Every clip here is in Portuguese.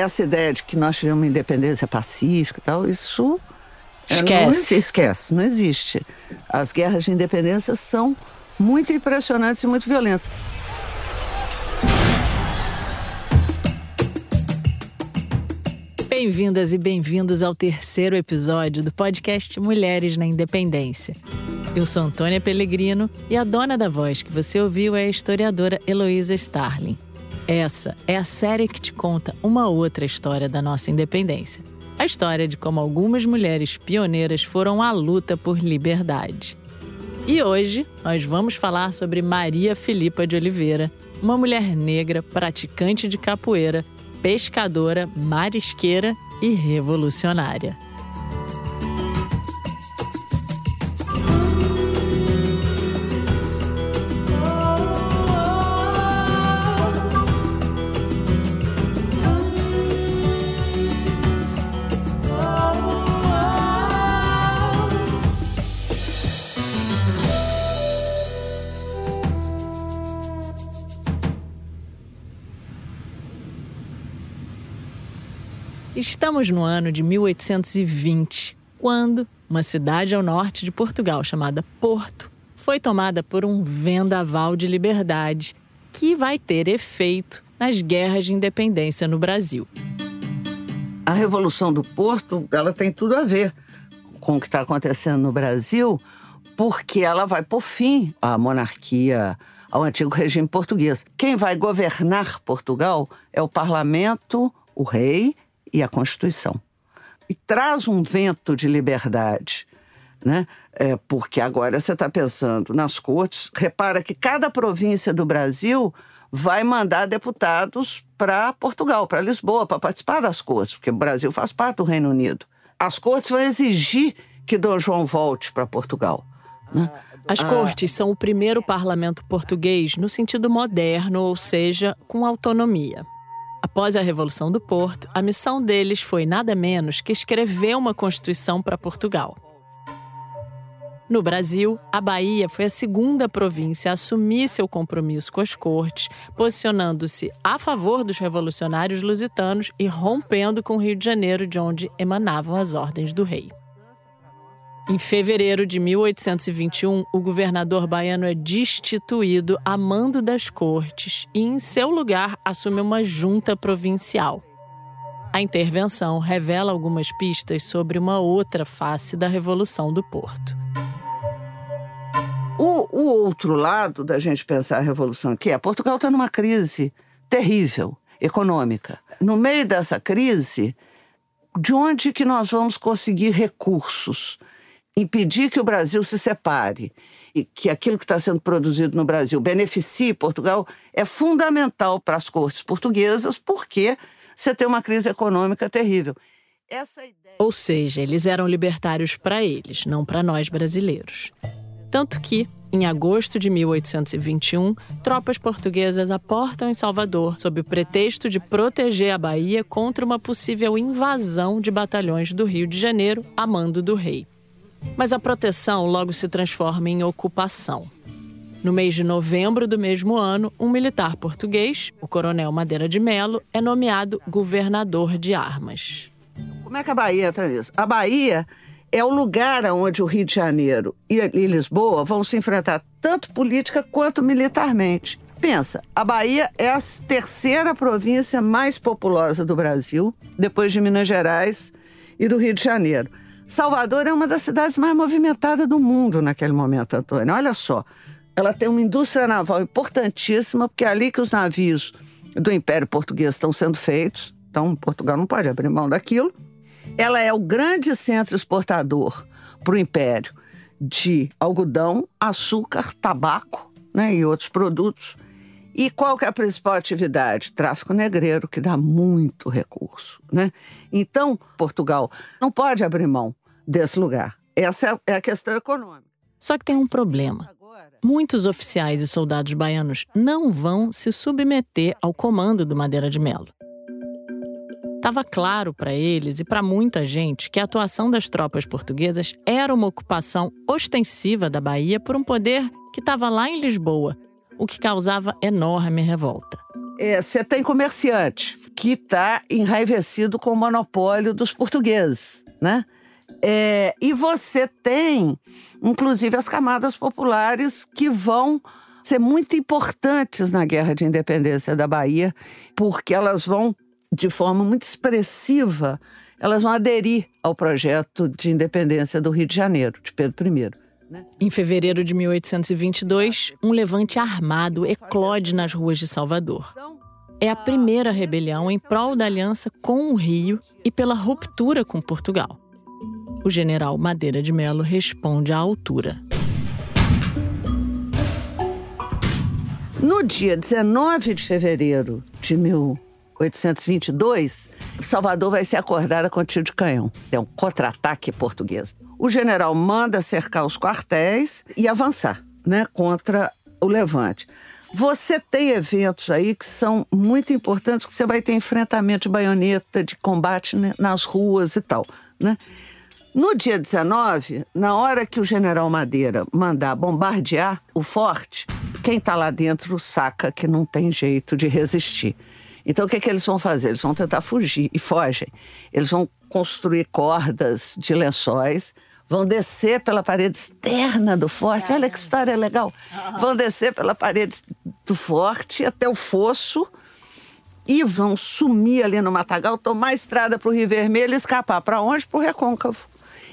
essa ideia de que nós tivemos uma independência pacífica e tal, isso esquece. Não, esquece, não existe. As guerras de independência são muito impressionantes e muito violentas. Bem-vindas e bem-vindos ao terceiro episódio do podcast Mulheres na Independência. Eu sou Antônia Pellegrino e a dona da voz que você ouviu é a historiadora Heloísa Starling. Essa é a série que te conta uma outra história da nossa independência. A história de como algumas mulheres pioneiras foram à luta por liberdade. E hoje nós vamos falar sobre Maria Filipa de Oliveira, uma mulher negra praticante de capoeira, pescadora, marisqueira e revolucionária. Estamos no ano de 1820, quando uma cidade ao norte de Portugal chamada Porto foi tomada por um vendaval de liberdade que vai ter efeito nas guerras de independência no Brasil. A Revolução do Porto, ela tem tudo a ver com o que está acontecendo no Brasil, porque ela vai por fim à monarquia, ao antigo regime português. Quem vai governar Portugal é o parlamento, o rei e a Constituição. E traz um vento de liberdade, né? É, porque agora você está pensando nas cortes, repara que cada província do Brasil vai mandar deputados para Portugal, para Lisboa, para participar das cortes, porque o Brasil faz parte do Reino Unido. As cortes vão exigir que Dom João volte para Portugal. Né? As cortes são o primeiro parlamento português no sentido moderno, ou seja, com autonomia. Após a Revolução do Porto, a missão deles foi nada menos que escrever uma Constituição para Portugal. No Brasil, a Bahia foi a segunda província a assumir seu compromisso com as cortes, posicionando-se a favor dos revolucionários lusitanos e rompendo com o Rio de Janeiro, de onde emanavam as ordens do rei. Em fevereiro de 1821, o governador baiano é destituído a mando das cortes e, em seu lugar, assume uma junta provincial. A intervenção revela algumas pistas sobre uma outra face da Revolução do Porto. O, o outro lado da gente pensar a Revolução, que é Portugal está numa crise terrível econômica. No meio dessa crise, de onde que nós vamos conseguir recursos? Impedir que o Brasil se separe e que aquilo que está sendo produzido no Brasil beneficie Portugal é fundamental para as cortes portuguesas, porque você tem uma crise econômica terrível. Ideia... Ou seja, eles eram libertários para eles, não para nós brasileiros. Tanto que, em agosto de 1821, tropas portuguesas aportam em Salvador sob o pretexto de proteger a Bahia contra uma possível invasão de batalhões do Rio de Janeiro a mando do rei. Mas a proteção logo se transforma em ocupação. No mês de novembro do mesmo ano, um militar português, o coronel Madeira de Melo, é nomeado governador de armas. Como é que a Bahia entra nisso? A Bahia é o lugar onde o Rio de Janeiro e Lisboa vão se enfrentar tanto política quanto militarmente. Pensa, a Bahia é a terceira província mais populosa do Brasil, depois de Minas Gerais e do Rio de Janeiro. Salvador é uma das cidades mais movimentadas do mundo naquele momento, Antônio. Olha só, ela tem uma indústria naval importantíssima, porque é ali que os navios do Império Português estão sendo feitos. Então, Portugal não pode abrir mão daquilo. Ela é o grande centro exportador para o Império de algodão, açúcar, tabaco né, e outros produtos. E qual que é a principal atividade? Tráfico negreiro, que dá muito recurso. Né? Então, Portugal não pode abrir mão desse lugar. Essa é a questão econômica. Só que tem um problema. Muitos oficiais e soldados baianos não vão se submeter ao comando do Madeira de Melo. Estava claro para eles e para muita gente que a atuação das tropas portuguesas era uma ocupação ostensiva da Bahia por um poder que estava lá em Lisboa, o que causava enorme revolta. É, você tem comerciante que está enraivecido com o monopólio dos portugueses, né? É, e você tem, inclusive, as camadas populares que vão ser muito importantes na guerra de independência da Bahia, porque elas vão, de forma muito expressiva, elas vão aderir ao projeto de independência do Rio de Janeiro, de Pedro I. Né? Em fevereiro de 1822, um levante armado eclode nas ruas de Salvador. É a primeira rebelião em prol da aliança com o Rio e pela ruptura com Portugal. O general Madeira de Melo responde à altura. No dia 19 de fevereiro de 1822, Salvador vai ser acordada com tiro de canhão. É um contra-ataque português. O general manda cercar os quartéis e avançar né, contra o levante. Você tem eventos aí que são muito importantes, que você vai ter enfrentamento de baioneta, de combate né, nas ruas e tal. Né? No dia 19, na hora que o general Madeira mandar bombardear o forte, quem está lá dentro saca que não tem jeito de resistir. Então, o que, é que eles vão fazer? Eles vão tentar fugir e fogem. Eles vão construir cordas de lençóis, vão descer pela parede externa do forte. Olha que história legal! Vão descer pela parede do forte até o fosso e vão sumir ali no matagal, tomar a estrada para o Rio Vermelho e escapar. Para onde? Para o Recôncavo.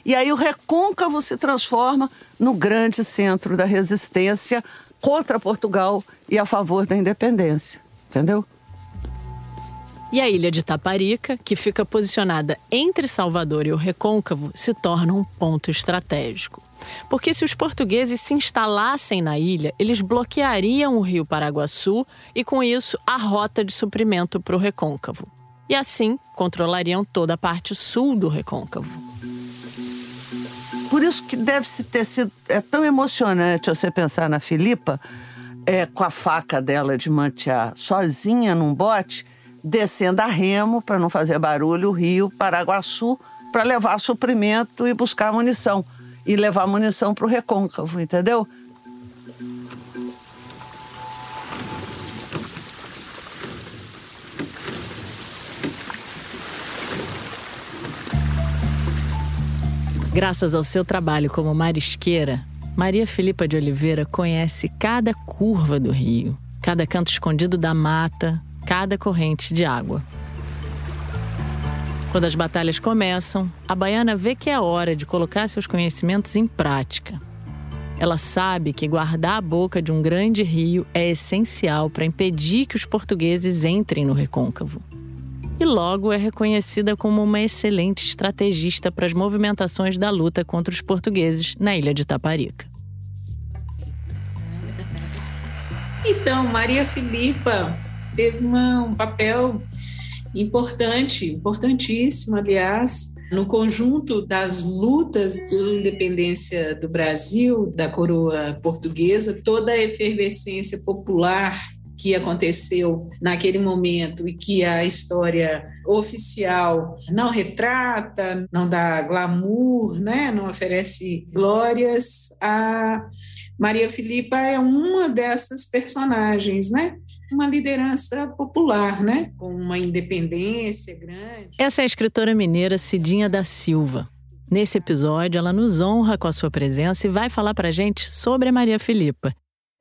E aí o recôncavo se transforma no grande centro da resistência contra Portugal e a favor da independência. Entendeu? E a ilha de Taparica, que fica posicionada entre Salvador e o Recôncavo, se torna um ponto estratégico. Porque se os portugueses se instalassem na ilha, eles bloqueariam o rio Paraguaçu e, com isso, a rota de suprimento para o Recôncavo. E assim, controlariam toda a parte sul do Recôncavo. Por isso que deve ter sido é tão emocionante você pensar na Filipa é, com a faca dela de mantear sozinha num bote, descendo a remo para não fazer barulho o rio Paraguaçu para levar suprimento e buscar munição e levar munição para o recôncavo, entendeu? Graças ao seu trabalho como marisqueira, Maria Filipa de Oliveira conhece cada curva do rio, cada canto escondido da mata, cada corrente de água. Quando as batalhas começam, a baiana vê que é hora de colocar seus conhecimentos em prática. Ela sabe que guardar a boca de um grande rio é essencial para impedir que os portugueses entrem no recôncavo logo é reconhecida como uma excelente estrategista para as movimentações da luta contra os portugueses na ilha de Taparica. Então, Maria Filipa teve uma, um papel importante, importantíssimo, aliás, no conjunto das lutas pela independência do Brasil, da coroa portuguesa, toda a efervescência popular que aconteceu naquele momento e que a história oficial não retrata, não dá glamour, né? não oferece glórias, a Maria Filipa é uma dessas personagens, né? Uma liderança popular, né? Com uma independência grande. Essa é a escritora mineira Cidinha da Silva. Nesse episódio, ela nos honra com a sua presença e vai falar para gente sobre a Maria Filipa.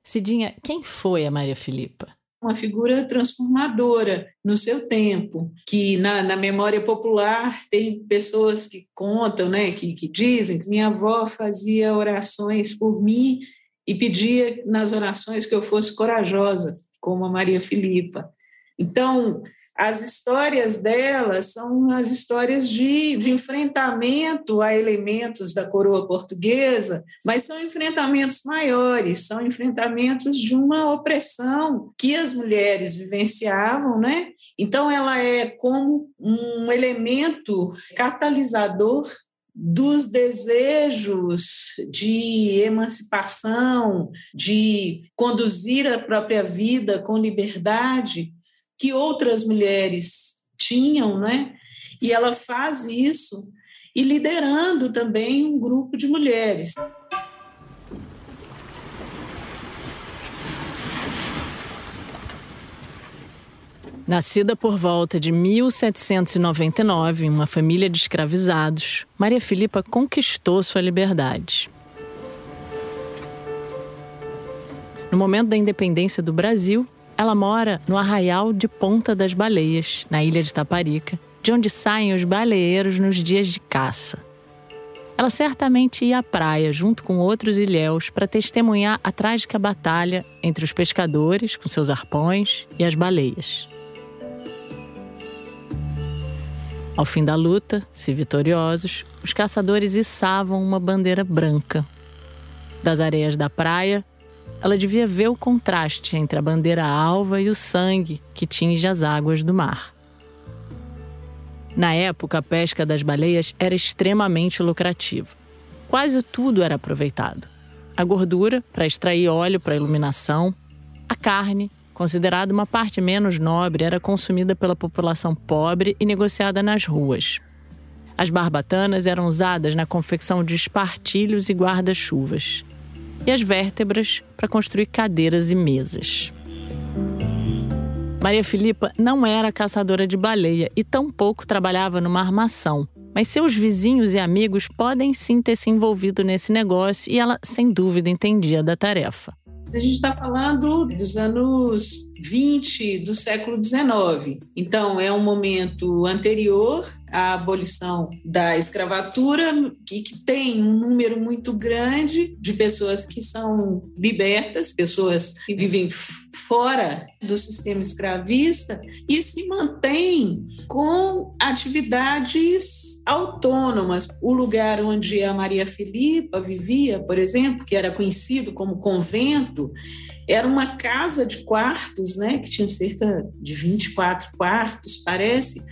Cidinha, quem foi a Maria Filipa? Uma figura transformadora no seu tempo, que na, na, memória popular tem pessoas que contam, né, que, que dizem que minha avó fazia orações por mim e pedia nas orações que eu fosse corajosa, como a Maria Filipa. Então, as histórias dela são as histórias de, de, enfrentamento a elementos da coroa portuguesa, mas são enfrentamentos maiores, são enfrentamentos de uma opressão que as mulheres vivenciavam, né? Então, ela é como um elemento catalisador dos desejos de emancipação, de conduzir a própria vida com liberdade, que outras mulheres tinham, né? E ela faz isso e liderando também um grupo de mulheres. Nascida por volta de 1799 em uma família de escravizados, Maria Filipa conquistou sua liberdade. No momento da independência do Brasil, ela mora no arraial de Ponta das Baleias, na ilha de Taparica, de onde saem os baleeiros nos dias de caça. Ela certamente ia à praia junto com outros ilhéus para testemunhar a trágica batalha entre os pescadores, com seus arpões, e as baleias. Ao fim da luta, se vitoriosos, os caçadores içavam uma bandeira branca. Das areias da praia, ela devia ver o contraste entre a bandeira alva e o sangue que tinge as águas do mar. Na época, a pesca das baleias era extremamente lucrativa. Quase tudo era aproveitado. A gordura, para extrair óleo para iluminação, a carne, considerada uma parte menos nobre, era consumida pela população pobre e negociada nas ruas. As barbatanas eram usadas na confecção de espartilhos e guarda-chuvas. E as vértebras para construir cadeiras e mesas. Maria Filipa não era caçadora de baleia e tampouco trabalhava numa armação. Mas seus vizinhos e amigos podem sim ter se envolvido nesse negócio e ela, sem dúvida, entendia da tarefa. A gente está falando dos anos 20 do século 19. Então, é um momento anterior à abolição da escravatura, que, que tem um número muito grande de pessoas que são libertas, pessoas que vivem fora do sistema escravista e se mantêm com atividades autônomas. O lugar onde a Maria Filipa vivia, por exemplo, que era conhecido como convento, era uma casa de quartos, né, que tinha cerca de 24 quartos, parece,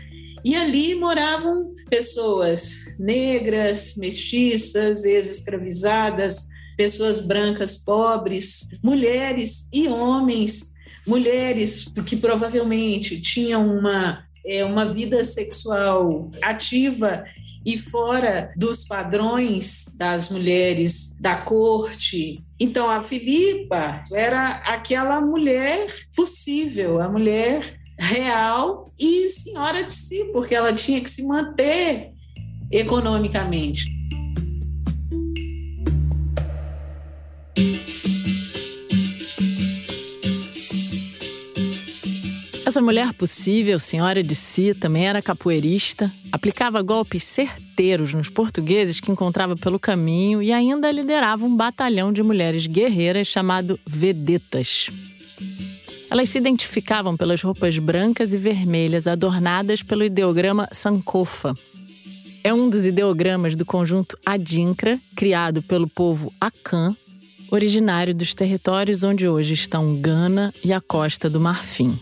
e ali moravam pessoas negras, mestiças, ex-escravizadas, pessoas brancas pobres, mulheres e homens, mulheres que provavelmente tinham uma, é, uma vida sexual ativa e fora dos padrões das mulheres da corte. Então, a Filipa era aquela mulher possível, a mulher real e senhora de si, porque ela tinha que se manter economicamente. Essa mulher possível, senhora de si, também era capoeirista, aplicava golpes certeiros nos portugueses que encontrava pelo caminho e ainda liderava um batalhão de mulheres guerreiras chamado Vedetas. Elas se identificavam pelas roupas brancas e vermelhas adornadas pelo ideograma Sankofa. É um dos ideogramas do conjunto Adinkra, criado pelo povo Akan, originário dos territórios onde hoje estão Gana e a Costa do Marfim.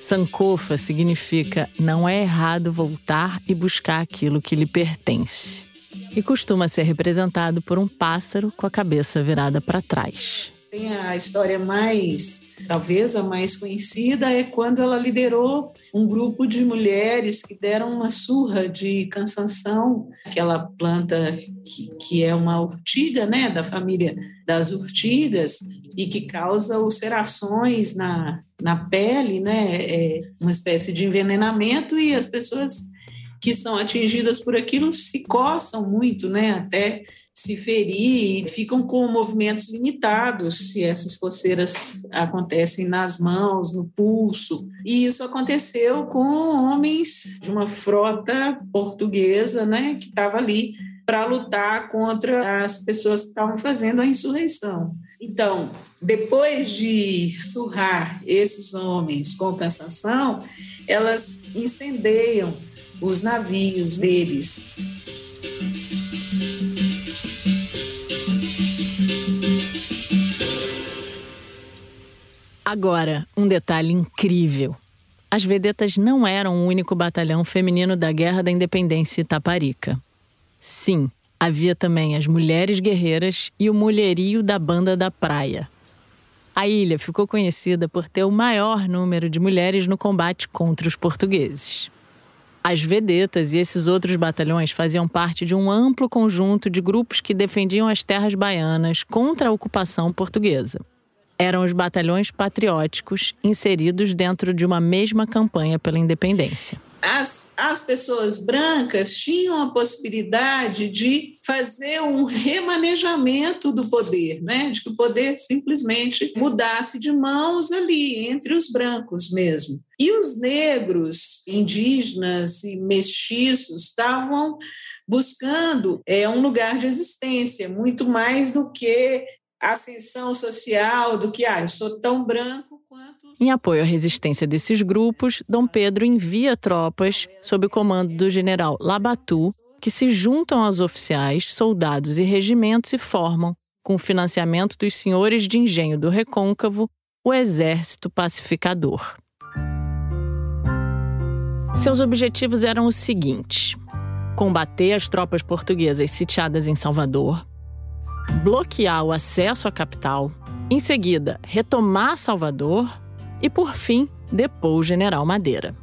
Sankofa significa não é errado voltar e buscar aquilo que lhe pertence. E costuma ser representado por um pássaro com a cabeça virada para trás. Tem a história mais, talvez a mais conhecida, é quando ela liderou um grupo de mulheres que deram uma surra de cansanção, aquela planta que, que é uma urtiga, né, da família das urtigas, e que causa ulcerações na, na pele, né? É uma espécie de envenenamento e as pessoas que são atingidas por aquilo se coçam muito, né? Até se ferir ficam com movimentos limitados se essas coceiras acontecem nas mãos, no pulso. E isso aconteceu com homens de uma frota portuguesa, né? Que estava ali para lutar contra as pessoas que estavam fazendo a insurreição. Então, depois de surrar esses homens com cansação, elas incendeiam os navios deles. Agora, um detalhe incrível. As vedetas não eram o único batalhão feminino da Guerra da Independência Itaparica. Sim, havia também as mulheres guerreiras e o mulherio da Banda da Praia. A ilha ficou conhecida por ter o maior número de mulheres no combate contra os portugueses. As vedetas e esses outros batalhões faziam parte de um amplo conjunto de grupos que defendiam as terras baianas contra a ocupação portuguesa. Eram os batalhões patrióticos inseridos dentro de uma mesma campanha pela independência. As, as pessoas brancas tinham a possibilidade de fazer um remanejamento do poder, né? de que o poder simplesmente mudasse de mãos ali, entre os brancos mesmo. E os negros, indígenas e mestiços estavam buscando é, um lugar de existência, muito mais do que ascensão social, do que, ah, eu sou tão branco quanto. Em apoio à resistência desses grupos, Dom Pedro envia tropas sob o comando do general Labatu, que se juntam aos oficiais, soldados e regimentos e formam, com o financiamento dos senhores de engenho do Recôncavo, o Exército Pacificador. Seus objetivos eram os seguintes: combater as tropas portuguesas sitiadas em Salvador, bloquear o acesso à capital, em seguida, retomar Salvador e, por fim, depor o general Madeira.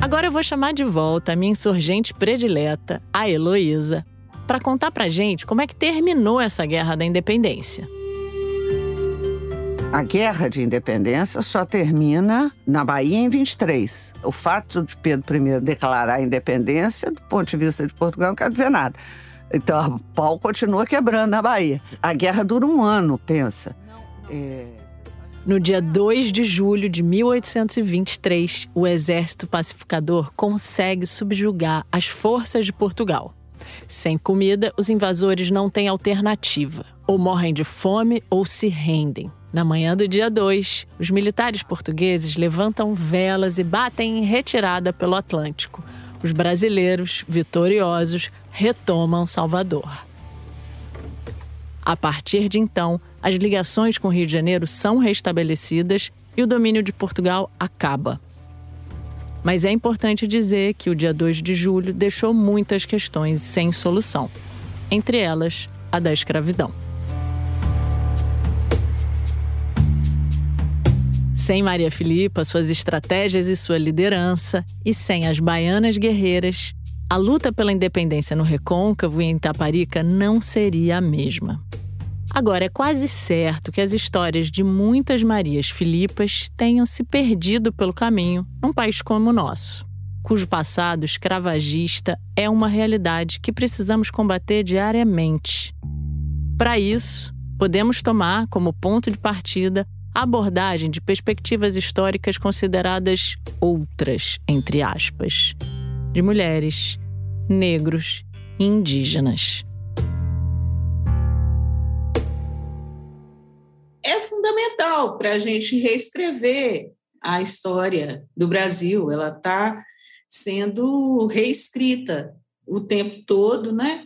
Agora eu vou chamar de volta a minha insurgente predileta, a Heloísa, para contar pra gente como é que terminou essa guerra da independência. A guerra de independência só termina na Bahia em 23. O fato de Pedro I declarar a independência, do ponto de vista de Portugal, não quer dizer nada. Então, o pau continua quebrando na Bahia. A guerra dura um ano, pensa. É... No dia 2 de julho de 1823, o exército pacificador consegue subjugar as forças de Portugal. Sem comida, os invasores não têm alternativa. Ou morrem de fome ou se rendem. Na manhã do dia 2, os militares portugueses levantam velas e batem em retirada pelo Atlântico. Os brasileiros, vitoriosos, retomam Salvador. A partir de então, as ligações com o Rio de Janeiro são restabelecidas e o domínio de Portugal acaba. Mas é importante dizer que o dia 2 de julho deixou muitas questões sem solução, entre elas a da escravidão. Sem Maria Filipa, suas estratégias e sua liderança, e sem as baianas guerreiras, a luta pela independência no Recôncavo e em Taparica não seria a mesma. Agora, é quase certo que as histórias de muitas Marias Filipas tenham se perdido pelo caminho num país como o nosso, cujo passado escravagista é uma realidade que precisamos combater diariamente. Para isso, podemos tomar como ponto de partida abordagem de perspectivas históricas consideradas outras, entre aspas, de mulheres, negros e indígenas. É fundamental para a gente reescrever a história do Brasil. Ela está sendo reescrita o tempo todo, né?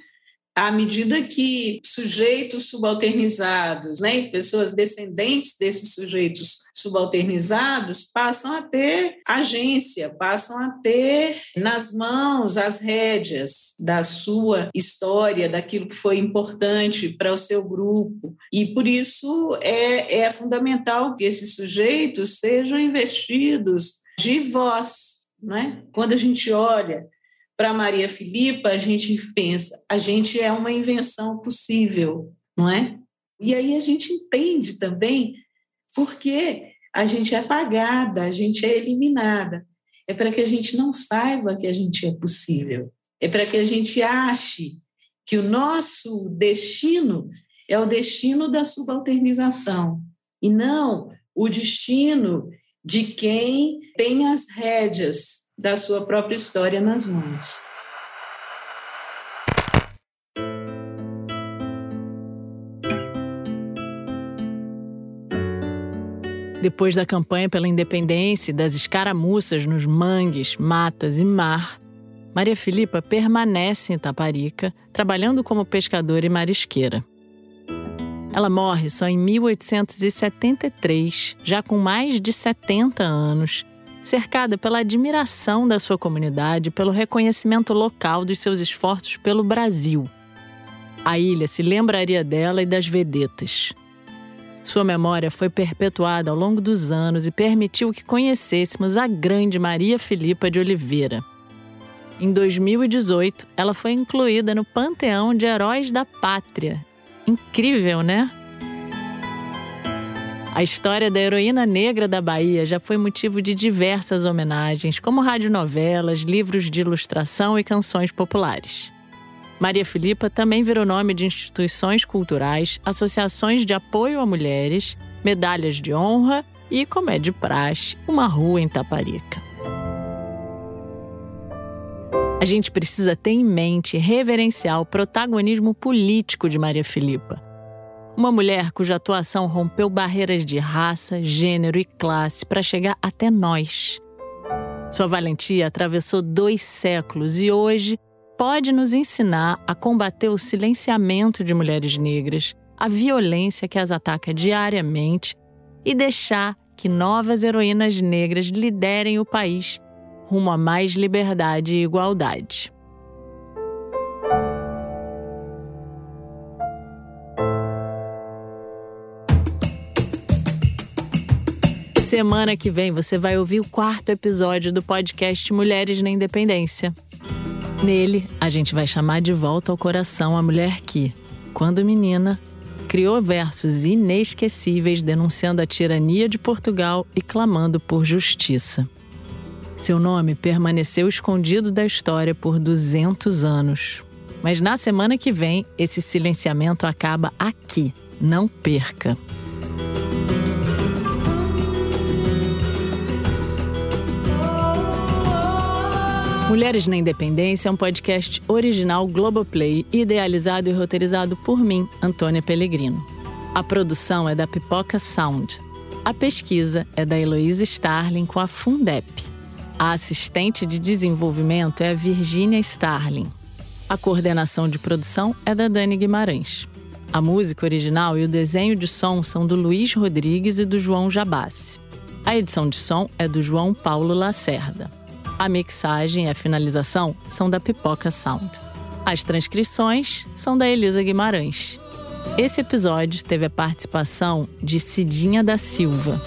À medida que sujeitos subalternizados, né, pessoas descendentes desses sujeitos subalternizados passam a ter agência, passam a ter nas mãos as rédeas da sua história, daquilo que foi importante para o seu grupo. E por isso é, é fundamental que esses sujeitos sejam investidos de voz. Né? Quando a gente olha para Maria Filipa, a gente pensa, a gente é uma invenção possível, não é? E aí a gente entende também porque a gente é apagada, a gente é eliminada. É para que a gente não saiba que a gente é possível. É para que a gente ache que o nosso destino é o destino da subalternização e não o destino de quem tem as rédeas da sua própria história nas mãos. Depois da campanha pela independência e das escaramuças nos mangues, matas e mar, Maria Filipa permanece em Itaparica, trabalhando como pescadora e marisqueira. Ela morre só em 1873, já com mais de 70 anos, cercada pela admiração da sua comunidade, pelo reconhecimento local dos seus esforços pelo Brasil. A ilha se lembraria dela e das vedetas. Sua memória foi perpetuada ao longo dos anos e permitiu que conhecêssemos a grande Maria Filipa de Oliveira. Em 2018, ela foi incluída no Panteão de Heróis da Pátria. Incrível, né? A história da heroína negra da Bahia já foi motivo de diversas homenagens, como radionovelas, livros de ilustração e canções populares. Maria Filipa também virou nome de instituições culturais, associações de apoio a mulheres, medalhas de honra e, como é de praxe, uma rua em Taparica. A gente precisa ter em mente reverenciar o protagonismo político de Maria Filipa. Uma mulher cuja atuação rompeu barreiras de raça, gênero e classe para chegar até nós. Sua valentia atravessou dois séculos e hoje pode nos ensinar a combater o silenciamento de mulheres negras, a violência que as ataca diariamente e deixar que novas heroínas negras liderem o país rumo a mais liberdade e igualdade. Semana que vem você vai ouvir o quarto episódio do podcast Mulheres na Independência. Nele, a gente vai chamar de volta ao coração a mulher que, quando menina, criou versos inesquecíveis denunciando a tirania de Portugal e clamando por justiça. Seu nome permaneceu escondido da história por 200 anos. Mas na semana que vem, esse silenciamento acaba aqui. Não perca! Mulheres na Independência é um podcast original Globoplay, idealizado e roteirizado por mim, Antônia Pellegrino. A produção é da Pipoca Sound. A pesquisa é da Heloísa Starling com a Fundep. A assistente de desenvolvimento é a Virginia Starling. A coordenação de produção é da Dani Guimarães. A música original e o desenho de som são do Luiz Rodrigues e do João Jabassi. A edição de som é do João Paulo Lacerda. A mixagem e a finalização são da Pipoca Sound. As transcrições são da Elisa Guimarães. Esse episódio teve a participação de Cidinha da Silva.